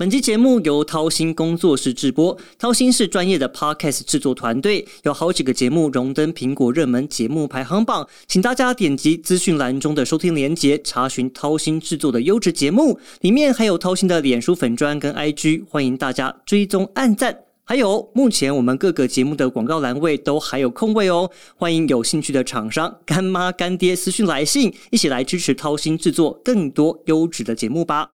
本期节目由掏心工作室制播，掏心是专业的 podcast 制作团队，有好几个节目荣登苹果热门节目排行榜，请大家点击资讯栏中的收听连结，查询掏心制作的优质节目，里面还有掏心的脸书粉砖跟 IG，欢迎大家追踪按赞。还有，目前我们各个节目的广告栏位都还有空位哦，欢迎有兴趣的厂商干妈干爹私讯来信，一起来支持掏心制作更多优质的节目吧。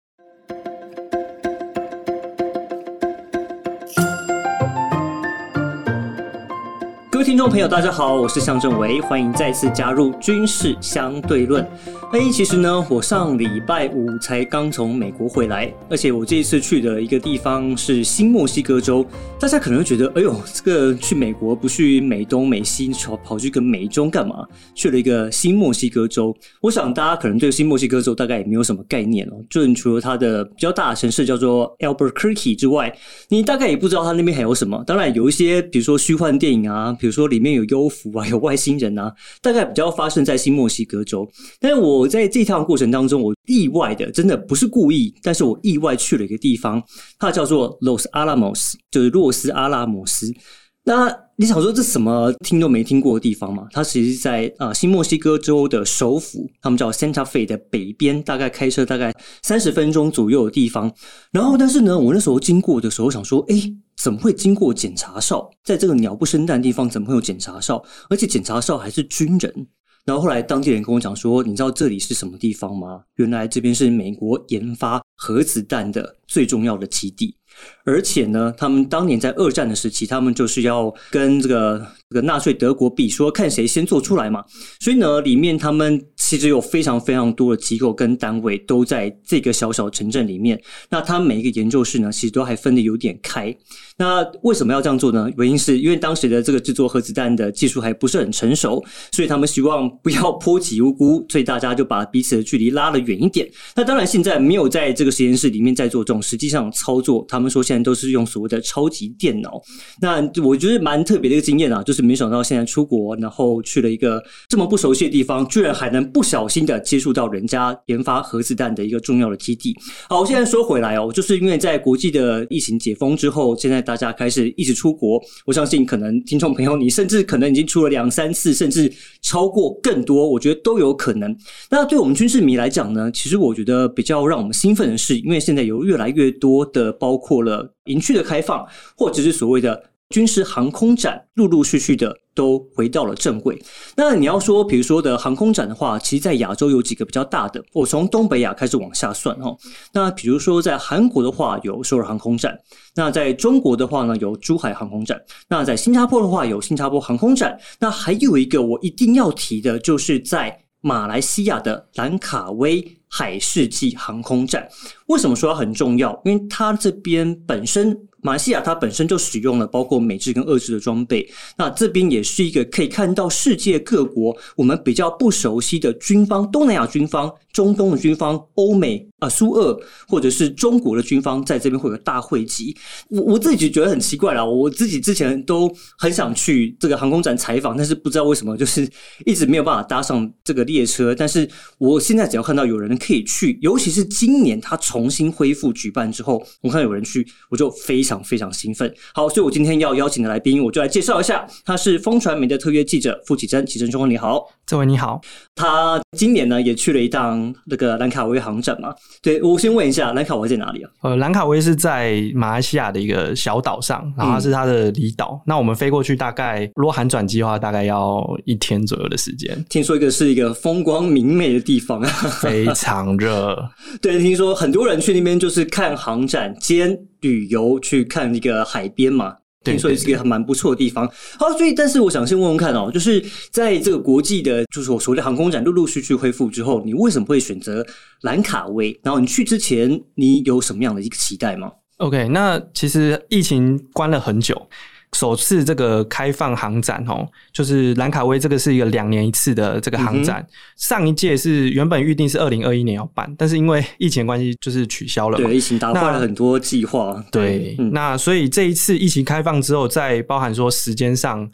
各位听众朋友，大家好，我是向正维，欢迎再次加入军事相对论。哎，其实呢，我上礼拜五才刚从美国回来，而且我这一次去的一个地方是新墨西哥州。大家可能会觉得，哎呦，这个去美国不去美东美西，跑跑去个美中干嘛？去了一个新墨西哥州。我想大家可能对新墨西哥州大概也没有什么概念哦。就除了它的比较大的城市叫做 Albuquerque 之外，你大概也不知道它那边还有什么。当然有一些，比如说虚幻电影啊，比如说里面有幽浮啊，有外星人啊，大概比较发生在新墨西哥州。但是我在这趟过程当中，我意外的，真的不是故意，但是我意外去了一个地方，它叫做 Los Alamos，就是洛斯阿拉摩斯。那你想说这什么听都没听过的地方吗？它其实在啊新墨西哥州的首府，他们叫 Santa Fe 的北边，大概开车大概三十分钟左右的地方。然后，但是呢，我那时候经过的时候想说，哎，怎么会经过检查哨？在这个鸟不生蛋的地方，怎么会有检查哨？而且检查哨还是军人。然后后来当地人跟我讲说，你知道这里是什么地方吗？原来这边是美国研发核子弹的最重要的基地，而且呢，他们当年在二战的时期，他们就是要跟这个这个纳粹德国比，说看谁先做出来嘛。所以呢，里面他们其实有非常非常多的机构跟单位都在这个小小城镇里面。那他每一个研究室呢，其实都还分的有点开。那为什么要这样做呢？原因是因为当时的这个制作核子弹的技术还不是很成熟，所以他们希望不要波及无辜，所以大家就把彼此的距离拉得远一点。那当然，现在没有在这个实验室里面在做这种实际上操作。他们说现在都是用所谓的超级电脑。那我觉得蛮特别的一个经验啊，就是没想到现在出国，然后去了一个这么不熟悉的地方，居然还能不小心的接触到人家研发核子弹的一个重要的基地。好，我现在说回来哦，就是因为在国际的疫情解封之后，现在。大家开始一直出国，我相信可能听众朋友，你甚至可能已经出了两三次，甚至超过更多，我觉得都有可能。那对我们军事迷来讲呢，其实我觉得比较让我们兴奋的是，因为现在有越来越多的包括过了营区的开放，或者是所谓的。军事航空展陆陆续续的都回到了正轨。那你要说，比如说的航空展的话，其实，在亚洲有几个比较大的。我从东北亚开始往下算哦。那比如说，在韩国的话，有首尔航空展；那在中国的话呢，有珠海航空展；那在新加坡的话，有新加坡航空展。那还有一个我一定要提的，就是在马来西亚的兰卡威海世纪航空站。为什么说它很重要？因为它这边本身。马来西亚它本身就使用了包括美制跟俄制的装备，那这边也是一个可以看到世界各国我们比较不熟悉的军方，东南亚军方、中东的军方、欧美啊苏俄或者是中国的军方在这边会有大汇集。我我自己觉得很奇怪啦，我自己之前都很想去这个航空展采访，但是不知道为什么就是一直没有办法搭上这个列车。但是我现在只要看到有人可以去，尤其是今年它重新恢复举办之后，我看有人去，我就非常。非常兴奋，好，所以我今天要邀请的来宾，我就来介绍一下，他是风传媒的特约记者傅启珍，启珍兄你好，这位你好，他今年呢也去了一趟那个兰卡威航展嘛，对我先问一下，兰卡威在哪里啊？呃，兰卡威是在马来西亚的一个小岛上，然后是它的离岛，那我们飞过去大概如果含转机的话，大概要一天左右的时间。听说一个是一个风光明媚的地方，非常热，对，听说很多人去那边就是看航展兼。旅游去看一个海边嘛，听说也是一个蛮不错的地方。好，所以但是我想先问问看哦，就是在这个国际的，就是我所谓的航空展陆陆续续恢复之后，你为什么会选择兰卡威？然后你去之前，你有什么样的一个期待吗？OK，那其实疫情关了很久。首次这个开放航展哦，就是兰卡威这个是一个两年一次的这个航展。上一届是原本预定是二零二一年要办，但是因为疫情关系就是取消了。对，疫情打坏了很多计划。对，那所以这一次疫情开放之后，在包含说时间上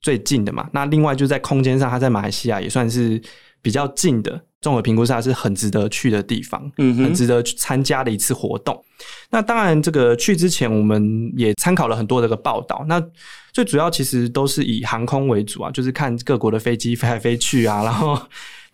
最近的嘛，那另外就在空间上，它在马来西亚也算是比较近的。综合评估下是很值得去的地方，嗯哼很值得去参加的一次活动。那当然，这个去之前我们也参考了很多这个报道。那最主要其实都是以航空为主啊，就是看各国的飞机飞来飞去啊，然后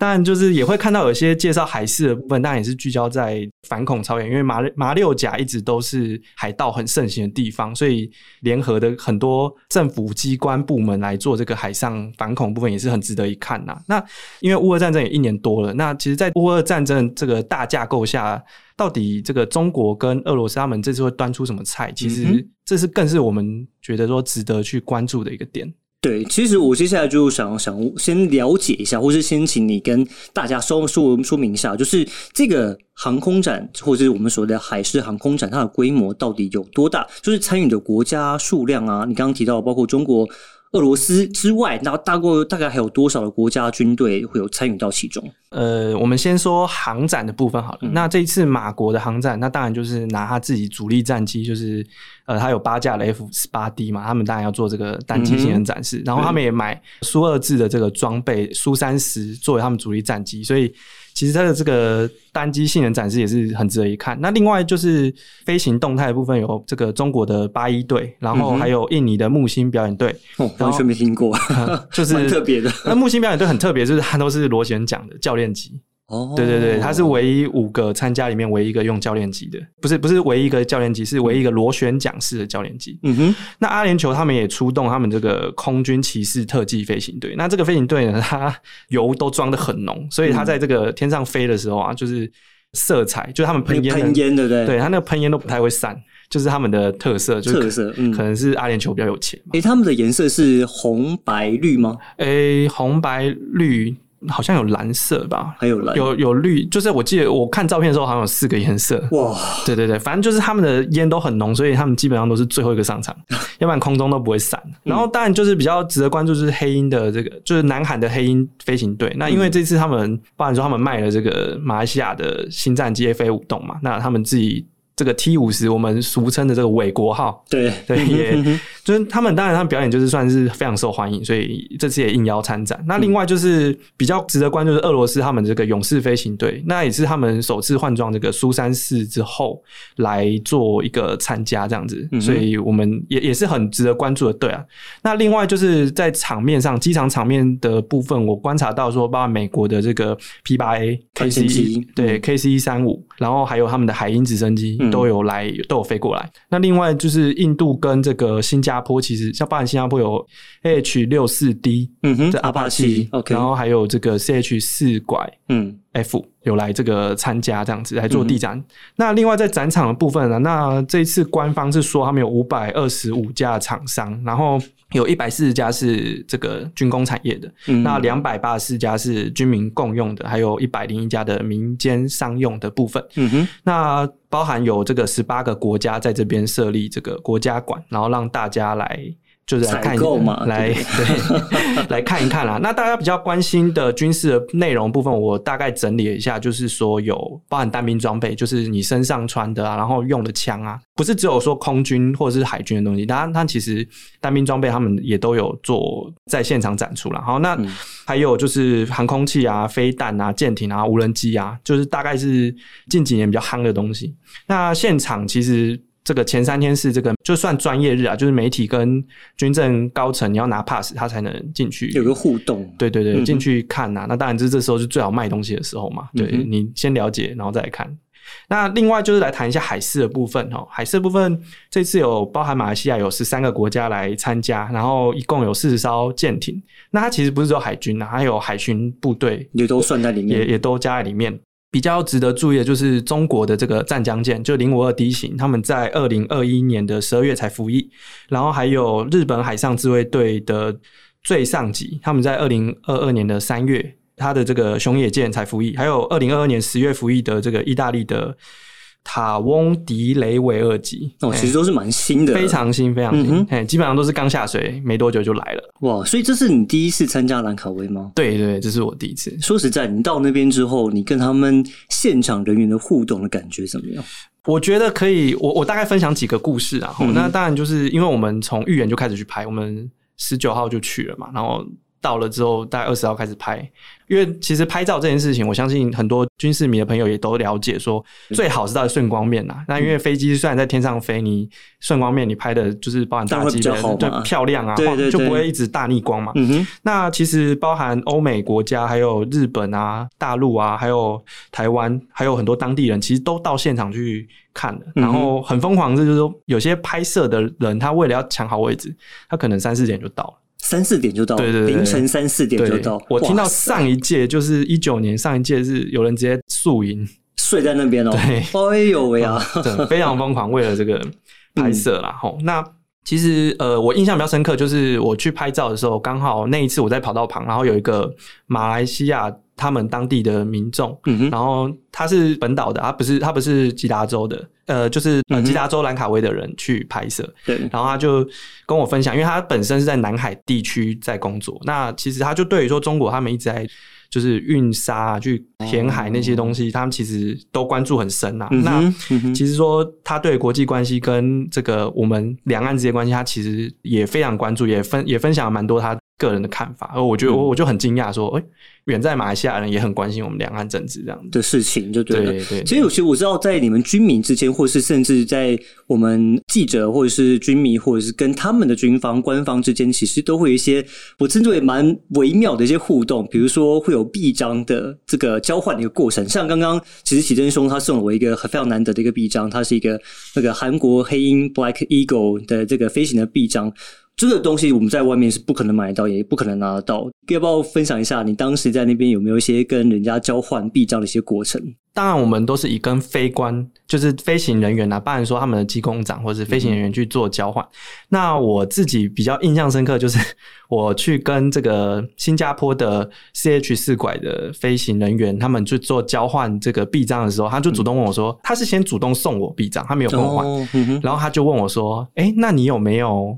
当然就是也会看到有些介绍海事的部分，当然也是聚焦在反恐超远，因为马马六甲一直都是海盗很盛行的地方，所以联合的很多政府机关部门来做这个海上反恐部分也是很值得一看呐、那因为乌俄战争也一年多了，那其实，在乌俄战争这个大架构下，到底这个中国跟俄罗斯他们这次会端出什么菜？其嗯实这是更是我们觉得说值得去关注的一个点。对，其实我接下来就想想先了解一下，或是先请你跟大家说说说明一下，就是这个航空展，或者是我们所谓的海事航空展，它的规模到底有多大？就是参与的国家数量啊，你刚刚提到包括中国、俄罗斯之外，然后大概大概还有多少的国家军队会有参与到其中？呃，我们先说航展的部分好了。那这一次马国的航展，那当然就是拿他自己主力战机，就是呃，他有八架的 F 十八 D 嘛，他们当然要做这个单机性能展示。然后他们也买苏二制的这个装备苏三十作为他们主力战机，所以其实它的这个单机性能展示也是很值得一看。那另外就是飞行动态的部分，有这个中国的八一队，然后还有印尼的木星表演队，哦，完全没听过，就是 蛮特别的。那木星表演队很特别，就是它都是螺旋桨的教练机。哦，对对对，他是唯一五个参加里面唯一一个用教练机的，不是不是唯一一个教练机，是唯一一个螺旋桨式的教练机。嗯哼，那阿联酋他们也出动他们这个空军骑士特技飞行队。那这个飞行队呢，它油都装的很浓，所以它在这个天上飞的时候啊，就是色彩，就是他们喷烟的喷烟对不对？对，它那个喷烟都不太会散，就是他们的特色，就是特色嗯可能是阿联酋比较有钱嘛。诶，他们的颜色是红白绿吗？诶，红白绿好像有蓝色吧？还有蓝？有有绿，就是我记得我看照片的时候好像有四个颜色。哇，对对对，反正就是他们的烟都很浓，所以他们基本上都是最后一个上场，要不然空中都不会散。然后当然就是比较值得关注，就是黑鹰的这个，就是南韩的黑鹰飞行队。那因为这次他们，包含说他们卖了这个马来西亚的新战机 F A 五栋嘛，那他们自己这个 T 五十，我们俗称的这个伟国号，对。对，也 就是他们当然他们表演就是算是非常受欢迎，所以这次也应邀参展。那另外就是比较值得关注的是俄罗斯他们这个勇士飞行队，那也是他们首次换装这个苏三四之后来做一个参加这样子，所以我们也也是很值得关注的队啊。那另外就是在场面上，机场场面的部分，我观察到说，包括美国的这个 P 八 A K C 对 K C 一三五，然后还有他们的海鹰直升机嗯都有来都有飞过来。那另外就是印度跟这个新加坡，其实像包含新加坡有 H 六四 D 嗯哼这阿帕奇，，OK，然后还有这个 CH 四拐嗯 F 有来这个参加这样子来做地展。那另外在展场的部分呢，那这一次官方是说他们有五百二十五家厂商，然后有一百四十家是这个军工产业的，嗯那两百八十四家是军民共用的，还有一百零一家的民间商用的部分。嗯哼，那包含有这个十八个国家在这边设立这个国家馆，然后让大家来就是来看购嘛来对对 来看一看啦。那大家比较关心的军事的内容部分，我大概整理了一下，就是说有包含单兵装备，就是你身上穿的啊，然后用的枪啊，不是只有说空军或者是海军的东西，当然它其实单兵装备他们也都有做在现场展出了。好，那嗯还有就是航空器啊、飞弹啊、舰艇啊、无人机啊，就是大概是近几年比较夯的东西。那现场其实这个前三天是这个就算专业日啊，就是媒体跟军政高层你要拿 pass，他才能进去。有个互动，对对对，进去看呐、那当然，这这时候是最好卖东西的时候嘛。对、嗯你先了解，然后再来看。那另外就是来谈一下海事的部分哦，海事的部分这次有包含马来西亚有十三个国家来参加，然后一共有四十艘舰艇。那它其实不是只有海军啊，还有海巡部队也都算在里面。也也都加在里面。比较值得注意的就是中国的这个湛江舰，就零五二 D 型，他们在二零二一年的十二月才服役，然后还有日本海上自卫队的最上级，他们在二零二二年的三月，他的这个熊野舰才服役，还有二零二二年十月服役的这个意大利的塔翁迪雷维尔级，哦，哎其实都是蛮新的，非常新，非常新哎、基本上都是刚下水没多久就来了。哇！所以这是你第一次参加兰卡威吗？对对，这是我第一次。说实在，你到那边之后，你跟他们现场人员的互动的感觉怎么样？我觉得可以，我我大概分享几个故事啊。那当然就是因为我们从预演就开始去拍，我们十九号就去了嘛，然后到了之后，大概二十号开始拍。因为其实拍照这件事情，我相信很多军事迷的朋友也都了解，说最好是在顺光面呐。那因为飞机虽然在天上飞，你顺光面你拍的就是包含大机的对漂亮啊，就不会一直大逆光嘛。那其实包含欧美国家，还有日本啊、大陆啊，还有台湾，还有很多当地人，其实都到现场去看了。然后很疯狂，这就是说有些拍摄的人，他为了要抢好位置，他可能三四点就到了。三四点就到，对对对凌晨三四点就到。我听到上一届就是一九年，上一届是有人直接宿营睡在那边哦。对，哎呦喂啊，非常疯狂，为了这个拍摄啦。吼，那其实呃，我印象比较深刻，就是我去拍照的时候，刚好那一次我在跑道旁，然后有一个马来西亚。他们当地的民众，然后他是本岛的，他不是他不是吉达州的，呃，就是呃吉达州兰卡威的人去拍摄，对，然后他就跟我分享，因为他本身是在南海地区在工作，那其实他就对于说中国他们一直在就是运沙啊去填海那些东西，他们其实都关注很深啊。那其实说他对国际关系跟这个我们两岸之间关系，他其实也非常关注，也分也分享了蛮多他个人的看法，而我觉得我我就很惊讶说，哎。远在马来西亚人也很关心我们两岸政治这样的事情，就对了。对，其实有些我知道，在你们军民之间，或是甚至在我们记者或者是军迷，或者是跟他们的军方官方之间，其实都会有一些我称之为蛮微妙的一些互动。比如说，会有臂章的这个交换的一个过程。像刚刚，其实启真兄他送了我一个非常难得的一个臂章，它是一个那个韩国黑鹰 Black Eagle 的这个飞行的臂章。这个东西我们在外面是不可能买到，也不可能拿得到。要不要分享一下你当时在那边有没有一些跟人家交换臂章的一些过程？当然，我们都是以跟飞官，就是飞行人员啊，不然说他们的机工长或者是飞行人员去做交换。那我自己比较印象深刻，就是我去跟这个新加坡的 C H 四拐的飞行人员他们去做交换这个臂章的时候，他就主动问我说，他是先主动送我臂章，他没有跟我换，然后他就问我说，哎，那你有没有？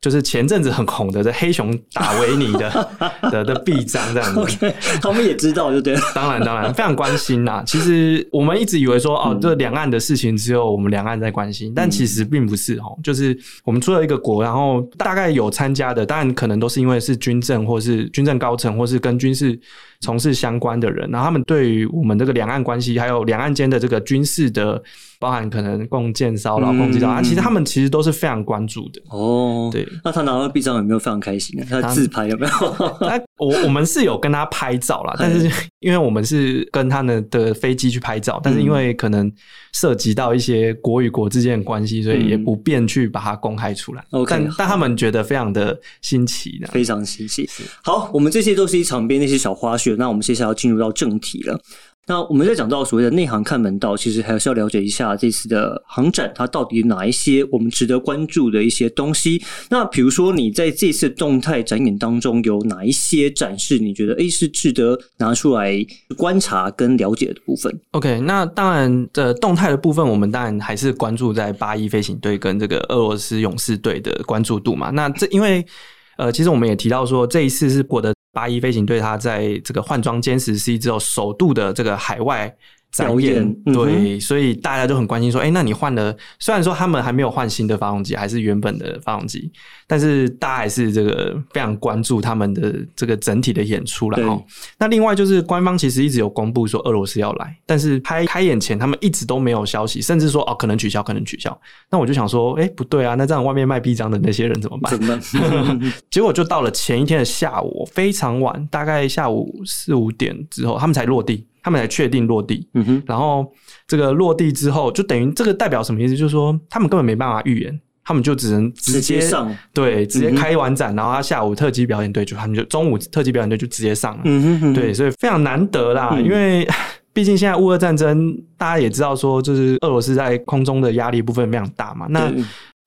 就是前阵子很红的这黑熊打维尼的 的的臂章这样子，他们也知道，就对。当然，当然非常关心呐。其实我们一直以为说，哦，这两岸的事情只有我们两岸在关心，但其实并不是哦。就是我们出了一个国，然后大概有参加的，当然可能都是因为是军政，或是军政高层，或是跟军事从事相关的人，然后他们对于我们这个两岸关系，还有两岸间的这个军事的。包含可能共建骚扰、共击扰啊，其实他们其实都是非常关注的哦。对，那他拿到臂章有没有非常开心啊？他自拍有没有？我我们是有跟他拍照啦，但是 因为我们是跟他的的飞机去拍照，但是因为可能涉及到一些国与国之间的关系，所以也不便去把它公开出来。但但他们觉得非常的新奇，非常新奇。好，我们这些都是一场边那些小花絮，那我们接下来要进入到正题了。那我们在讲到所谓的内行看门道，其实还是要了解一下这次的航展，它到底哪一些我们值得关注的一些东西。那比如说，你在这次动态展演当中有哪一些展示，你觉得诶是值得拿出来观察跟了解的部分？OK，那当然的动态的部分，我们当然还是关注在八一飞行队跟这个俄罗斯勇士队的关注度嘛。那这因为呃，其实我们也提到说，这一次是获得。八一飞行队，他在这个换装歼十 C 之后，首度的这个海外。表演对，所以大家都很关心说，哎，那你换了？虽然说他们还没有换新的发动机，还是原本的发动机，但是大家还是这个非常关注他们的这个整体的演出了哦。那另外就是官方其实一直有公布说俄罗斯要来，但是开开演前他们一直都没有消息，甚至说哦可能取消，可能取消。那我就想说，哎，不对啊，那这样外面卖臂章的那些人怎么办？结果就到了前一天的下午，非常晚，大概下午四五点之后，他们才落地。他们才确定落地，嗯哼，然后这个落地之后，就等于这个代表什么意思？就是说他们根本没办法预言，他们就只能直接上，对，直接开完展，然后他下午特技表演队就他们就中午特技表演队就直接上了，嗯哼，对，所以非常难得啦，因为毕竟现在乌俄战争，大家也知道说，就是俄罗斯在空中的压力部分非常大嘛，那。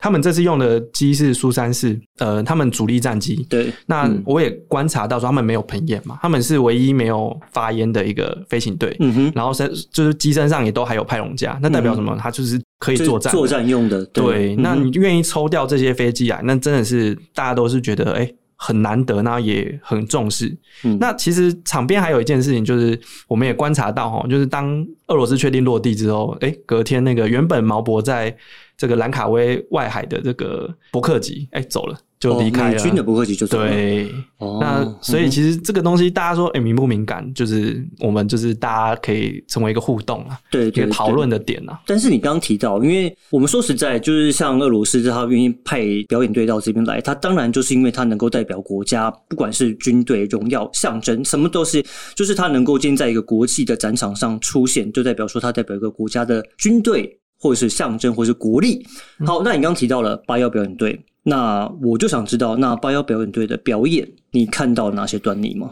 他们这次用的机是苏三四，呃，他们主力战机。对，那我也观察到说，他们没有喷烟嘛，他们是唯一没有发烟的一个飞行队。嗯哼，然后身就是机身上也都还有派龙架，那代表什么？它就是可以作战，作战用的。对，那你愿意抽掉这些飞机啊？那真的是大家都是觉得，哎。很难得，那也很重视。那其实场边还有一件事情，就是我们也观察到哈，就是当俄罗斯确定落地之后，哎，隔天那个原本毛博在这个兰卡威外海的这个伯克级，哎，走了。就离开了。美军的不客气就走了。对，哦那所以其实这个东西大家说，哎、敏不敏感？就是我们就是大家可以成为一个互动啊，对对一个讨论的点啊。但是你刚刚提到，因为我们说实在，就是像俄罗斯，他愿意派表演队到这边来，他当然就是因为他能够代表国家，不管是军队、荣耀、象征，什么都是，就是他能够今天在一个国际的展场上出现，就代表说他代表一个国家的军队，或者是象征，或者是国力。好，那你刚刚提到了八幺表演队，那我就想知道，那八幺表演队的表演，你看到哪些端倪吗？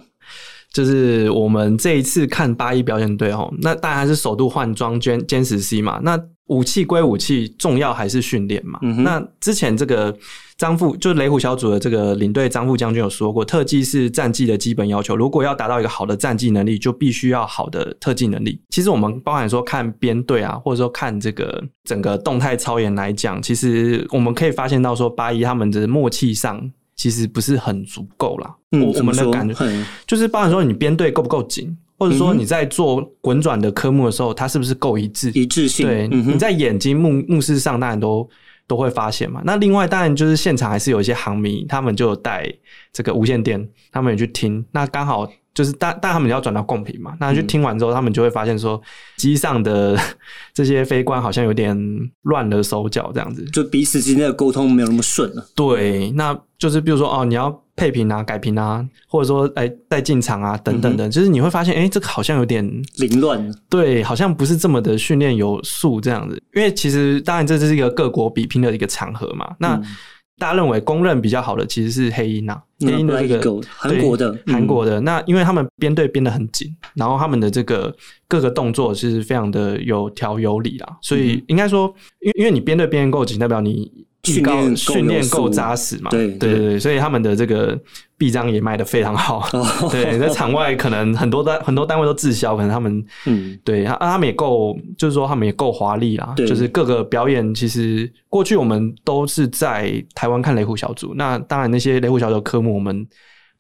就是我们这一次看八一表演队哦，那当然是首度换装歼歼十 C 嘛。那武器归武器，重要还是训练嘛。嗯那之前这个张副就是雷虎小组的这个领队张副将军有说过，特技是战绩的基本要求。如果要达到一个好的战绩能力，就必须要好的特技能力。其实我们包含说看编队啊，或者说看这个整个动态操演来讲，其实我们可以发现到说八一他们的默契上其实不是很足够啦。嗯，我我们的感觉嗯就是包含说你编队够不够紧，或者说你在做滚转的科目的时候，它是不是够一致？一致性，对，嗯你在眼睛目目视上当然都都会发现嘛。那另外当然就是现场还是有一些航迷，他们就有带这个无线电，他们也去听，那刚好。就是但但他们要转到共频嘛，那去听完之后，他们就会发现说，机上的 这些飞官好像有点乱了手脚这样子。就彼此之间的沟通没有那么顺了。对，那就是比如说哦，你要配平啊、改平啊，或者说哎再进场啊等等的，就是你会发现，哎，这个好像有点凌乱，对，好像不是这么的训练有素这样子。因为其实当然这是一个各国比拼的一个场合嘛，那。嗯。大家认为公认比较好的其实是黑鹰啊，黑鹰的这个韩国的。韩国的。那因为他们编队编得很紧，然后他们的这个各个动作是非常的有条有理啦，所嗯以应该说，因为因为你编队编得够紧，代表你训练够训练够扎实嘛。对对对所以他们的这个臂章也卖得非常好。哦 对，在场外可能很多单很多单位都滞销，可能他们嗯，对啊，他们也够，就是说他们也够华丽啦。就是各个表演，其实过去我们都是在台湾看雷虎小组，那当然那些雷虎小组科目我们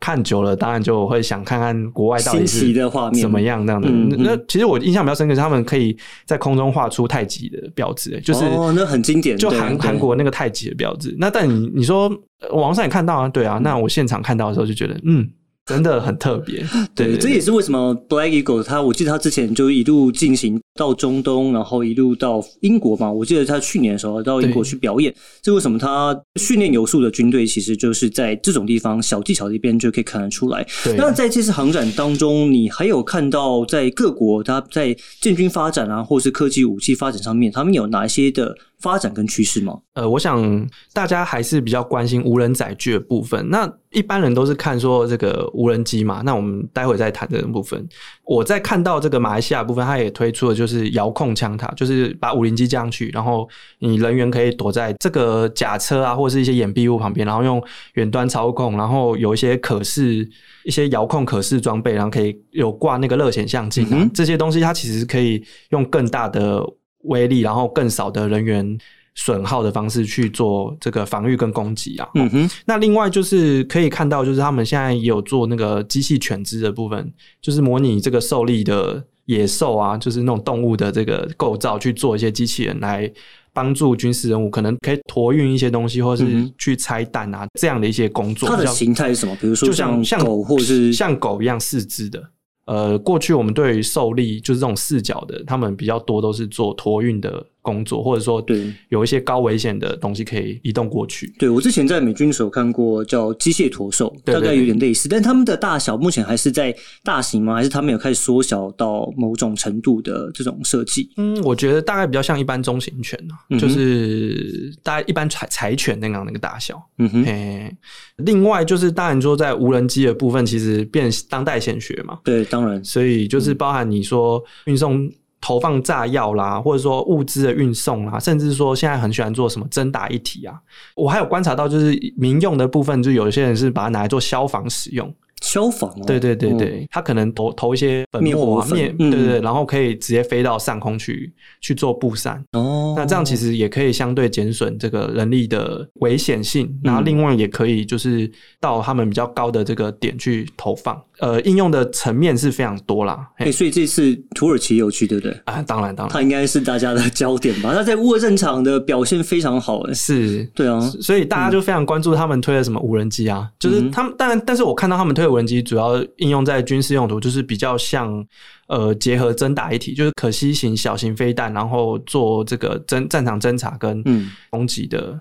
看久了，当然就会想看看国外到底新是奇的画面怎么样这样的。嗯嗯那其实我印象比较深刻是他们可以在空中画出太极的标志，就是哦，那很经典，就韩韩国那个太极的标志。那但你你说呃网上也看到啊，对啊，那我现场看到的时候就觉得，嗯，真的很特别。对对，这也是为什么 Black Eagle 他，我记得他之前就一路进行到中东，然后一路到英国嘛。我记得他去年的时候到英国去表演，这为什么他训练有素的军队，其实就是在这种地方小技巧这边就可以看得出来。那在这次航展当中，你还有看到在各国他在建军发展啊，或是科技武器发展上面，他们有哪一些的发展跟趋势吗？呃，我想大家还是比较关心无人载具的部分。那一般人都是看说这个无人机嘛，那我们待会再谈这个部分。我在看到这个马来西亚部分，它也推出了就是遥控枪塔，就是把无人机降上去，然后你人员可以躲在这个假车啊，或者是一些掩蔽物旁边，然后用远端操控，然后有一些可视一些遥控可视装备，然后可以有挂那个热显像镜啊，嗯哼这些东西它其实可以用更大的威力，然后更少的人员损耗的方式去做这个防御跟攻击啊。嗯哼，那另外就是可以看到，就是他们现在也有做那个机器犬只的部分，就是模拟这个受力的野兽啊，就是那种动物的这个构造去做一些机器人来。帮助军事任务，可能可以托运一些东西，或是去拆弹啊，这样的一些工作。它的形态是什么？比如说就像像狗，或是像狗一样四肢的。呃，过去我们对于受力就是这种四角的，他们比较多都是做托运的工作，或者说对有一些高危险的东西可以移动过去。对我之前在美军的时候看过叫机械驼兽，大概有点类似，但他们的大小目前还是在大型吗？还是他们有开始缩小到某种程度的这种设计？嗯，我觉得大概比较像一般中型犬啊，嗯就是大概一般柴柴犬那样那个大小。嗯哼，嘿，另外就是当然说在无人机的部分，其实变当代显学嘛，对，当然，所以就是包含你说运送投放炸药啦，或者说物资的运送啦，甚至说现在很喜欢做什么真打一体啊。我还有观察到，就是民用的部分，就有一些人是把它拿来做消防使用。消防哦，对对对哦，对，它可能投投一些粉灭末啊、火粉灭，嗯对对对，然后可以直接飞到上空去去做布散。哦，那这样其实也可以相对减损这个人力的危险性，嗯然后另外也可以就是到他们比较高的这个点去投放。呃，应用的层面是非常多啦。哎、嘿所以这次土耳其有去，对不对？啊，当然当然它应该是大家的焦点吧？他在乌俄战场的表现非常好，哎，是。对啊，所以大家就非常关注他们推的什么无人机啊，就是他们，但但是我看到他们推的无人机主要应用在军事用途，就是比较像呃结合侦打一体，就是可吸型小型飞弹，然后做这个侦战场侦察跟嗯，攻击的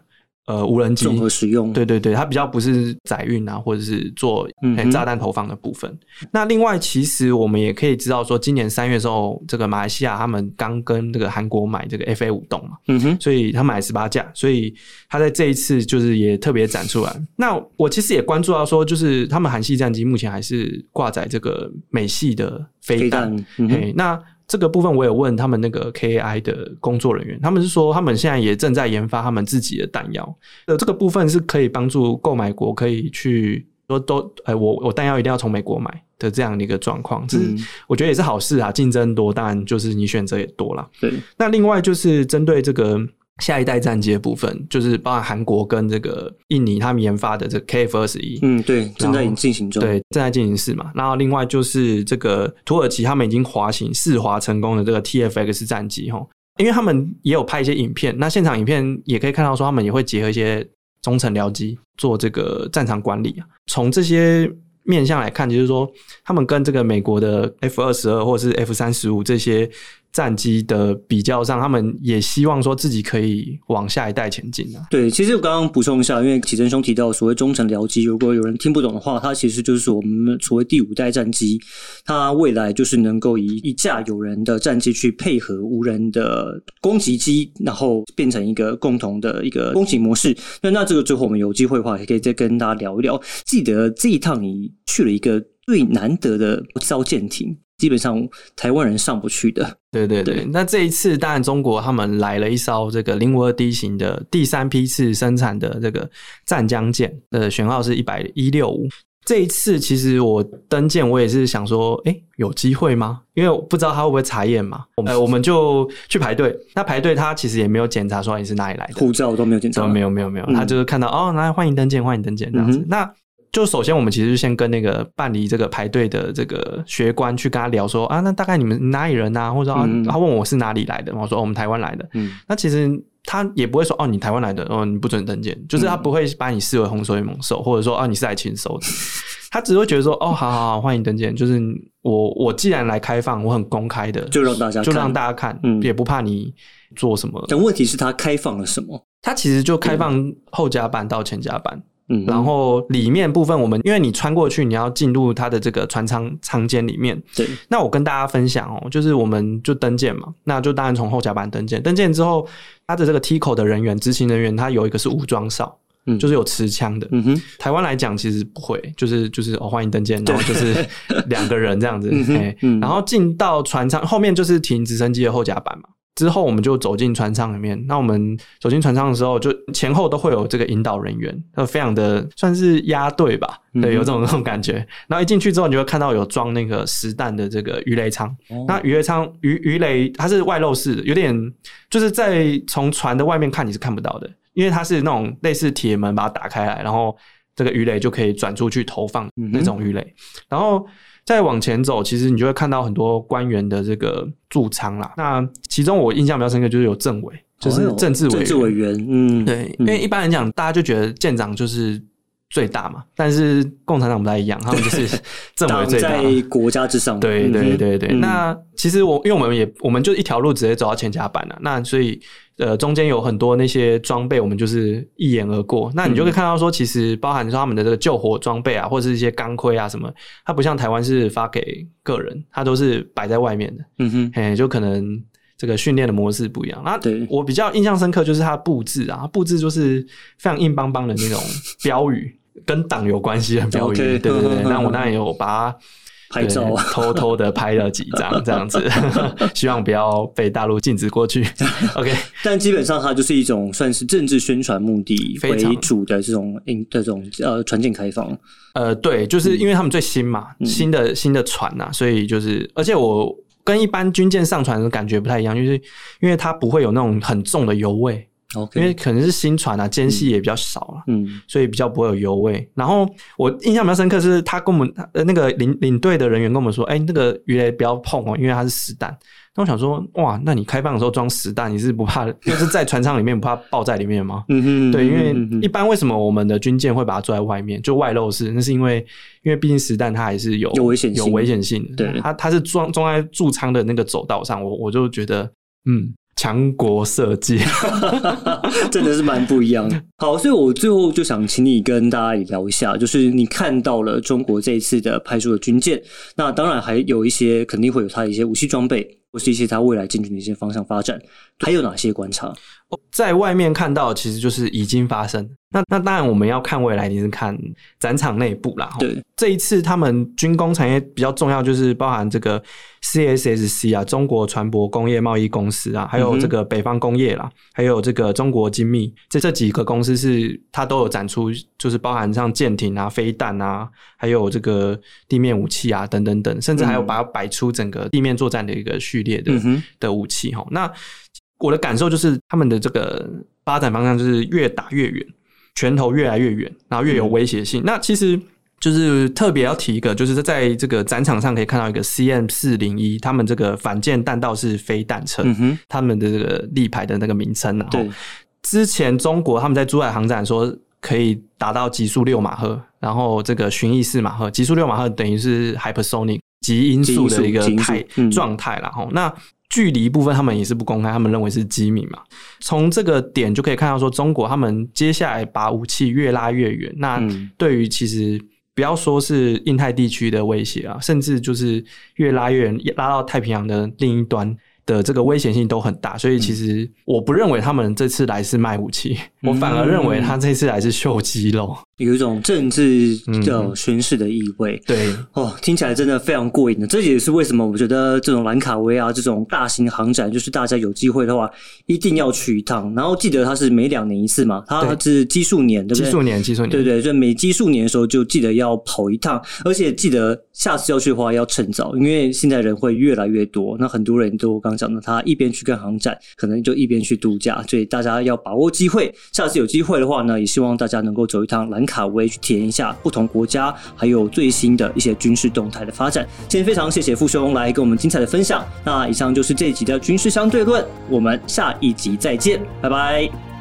呃无人机综合使用，对对对，它比较不是载运啊，或者是做炸弹投放的部分。那另外，其实我们也可以知道说，今年三月的时候，这个马来西亚他们刚跟这个韩国买这个 FA 五栋嘛，嗯哼，所以他买十八架，所以他在这一次就是也特别展出来。那我其实也关注到说，就是他们韩系战机目前还是挂载这个美系的飞飞弹那这个部分我有问他们那个 KAI 的工作人员，他们是说他们现在也正在研发他们自己的弹药，呃，这个部分是可以帮助购买国可以去说都，哎、我我弹药一定要从美国买的这样的一个状况，这是、嗯。我觉得也是好事啊，竞争多，当然就是你选择也多了。对，那另外就是针对这个下一代战机的部分，就是包含韩国跟这个印尼他们研发的这个 KF 二十一，嗯，对，正在进行中，，对，正在进行式嘛。然后另外就是这个土耳其他们已经滑行试滑成功的这个 TFX 战机哈，因为他们也有拍一些影片，那现场影片也可以看到说他们也会结合一些中程僚机做这个战场管理啊。从这些面向来看，就是说他们跟这个美国的 F 二十二或者是 F 三十五这些战机的比较上，他们也希望说自己可以往下一代前进啊。对，其实我刚刚补充一下，因为启真兄提到所谓中程僚机，如果有人听不懂的话，它其实就是我们所谓第五代战机，它未来就是能够以一架有人的战机去配合无人的攻击机，然后变成一个共同的一个攻击模式。那那这个最后我们有机会的话，也可以再跟大家聊一聊。记得这一趟你去了一个最难得的艘舰艇，基本上台湾人上不去的。对对对，对那这一次当然中国他们来了一艘这个零五二 D 型的第三批次生产的这个湛江舰，呃，舷号是一百一六五。这一次其实我登舰，我也是想说，哎、有机会吗？因为我不知道他会不会查验嘛。呃，我们就去排队。那排队他其实也没有检查说你是哪里来的，护照都没有检查，哦，没有没有没有，嗯他就是看到哦，来欢迎登舰，欢迎登舰这样子。嗯那就首先我们其实就先跟那个办理这个排队的这个学官去跟他聊说啊，那大概你们哪里人啊？或者说啊嗯，他问我是哪里来的，我说、哦、我们台湾来的。嗯那其实他也不会说哦，你台湾来的哦，你不准登舰，就是他嗯不会把你视为洪水猛兽，或者说哦你是来禽收的。他只会觉得说哦，好好好，欢迎登舰。就是我我既然来开放，我很公开的，就让大家就让看大家看，嗯也不怕你做什么。但问题是他开放了什么？他其实就开放后加班到前甲板，嗯，然后里面部分我们因为你穿过去，你要进入它的这个船舱舱间里面。对，那我跟大家分享哦，就是我们就登舰嘛，那就当然从后甲板登舰。登舰之后，它的这个 T 口的人员、执勤人员，他有一个是武装哨，嗯就是有持枪的。嗯哼，台湾来讲其实不会，就是就是哦欢迎登舰，然后 就是两个人这样子，嗯哼嘿嗯然后进到船舱后面就是停直升机的后甲板嘛。之后我们就走进船舱里面。那我们走进船舱的时候，就前后都会有这个引导人员，呃，非常的算是压队吧，嗯对，有这种这种感觉。然后一进去之后，你就会看到有装那个实弹的这个鱼雷舱。哦那鱼雷舱鱼鱼雷它是外露式的，有点就是在从船的外面看你是看不到的，因为它是那种类似铁门把它打开来，然后这个鱼雷就可以转出去投放那种鱼雷。然后再往前走，其实你就会看到很多官员的这个驻仓啦。那其中我印象比较深刻就是有政委，就是政治委员。政治委员，嗯，对，因为一般来讲，大家就觉得舰长就是最大嘛，但是共产党不太一样，他们就是 政委最大。在国家之上，对对对对，嗯那其实我因为我们也我们就一条路直接走到前甲板了，那所以呃中间有很多那些装备，我们就是一眼而过。那你就会看到说，其实包含说他们的这个救火装备啊，或者是一些钢盔啊什么，它不像台湾是发给个人，它都是摆在外面的。嗯哼，嘿，就可能这个训练的模式不一样。那对我比较印象深刻就是它的布置啊，布置就是非常硬邦邦的那种 标语，跟党有关系的标语。对对对，那我当然有把它拍照，偷偷的拍了几张这样子，希望不要被大陆禁止过去。OK，但基本上它就是一种算是政治宣传目的为主的这种这种呃船舰开放。呃，对，就是因为他们最新嘛，嗯。新的新的船呐、所以就是，而且我跟一般军舰上船的感觉不太一样，就是因为它不会有那种很重的油味因为可能是新船啊，间隙也比较少了。嗯所以比较不会有油味。然后我印象比较深刻是，他跟我们呃那个领领队的人员跟我们说，哎、那个鱼雷不要碰哦，因为它是实弹。那我想说，哇，那你开放的时候装实弹，你是不怕，就是在船舱里面不怕爆在里面吗？嗯哼，对，因为一般为什么我们的军舰会把它做在外面，就外露式？那是因为因为毕竟实弹它还是有有危险性有危险性的。对它它是装装在驻舱的那个走道上，我我就觉得，嗯，强国设计。真的是蛮不一样的。好，所以我最后就想请你跟大家也聊一下，就是你看到了中国这一次的派出的军舰，那当然还有一些肯定会有它的一些武器装备，或是一些它未来进军的一些方向发展，还有哪些观察？在外面看到，其实就是已经发生。那那当然，我们要看未来，你是看展场内部啦。吼。对，这一次他们军工产业比较重要，就是包含这个 CSSC 啊，中国船舶工业贸易公司啊，还有这个北方工业啦，还有这个中国精密，这这几个公司是它都有展出，就是包含像舰艇啊、飞弹啊，还有这个地面武器啊等等等，甚至还有把它摆出整个地面作战的一个序列的、嗯，的武器哈。那我的感受就是，他们的这个发展方向就是越打越远，拳头越来越远，然后越有威胁性。那其实就是特别要提一个，就是在这个展场上可以看到一个 CM 四零一，他们这个反舰弹道式飞弹车，嗯，他们的这个立牌的那个名称啊。对齁，之前中国他们在珠海航展说可以达到极速六马赫，然后这个巡弋四马赫，极速六马赫等于是 hypersonic 极音速的一个态嗯状态啦。吼，那距离部分他们也是不公开，他们认为是机密嘛。从这个点就可以看到，说中国他们接下来把武器越拉越远，那嗯对于其实。不要说是印太地区的威胁啊，甚至就是越拉越远，拉到太平洋的另一端的这个危险性都很大。所以其实我不认为他们这次来是卖武器，我反而认为他这次来是秀肌肉。有一种政治的嗯宣示的意味。对，哦，听起来真的非常过瘾的。这也是为什么我觉得这种兰卡威啊，这种大型航展，就是大家有机会的话，一定要去一趟。然后记得它是每两年一次嘛，它是奇数年，对不对？基数年，基数年，对对，就每奇数年的时候就记得要跑一趟，而且记得下次要去的话要趁早，因为现在人会越来越多。那很多人都刚讲的，他一边去看航展，可能就一边去度假，所以大家要把握机会。下次有机会的话呢，也希望大家能够走一趟兰卡威，去体验一下不同国家还有最新的一些军事动态的发展。今天非常谢谢傅兄来跟我们精彩的分享。那以上就是这一集的军事相对论，我们下一集再见，拜拜。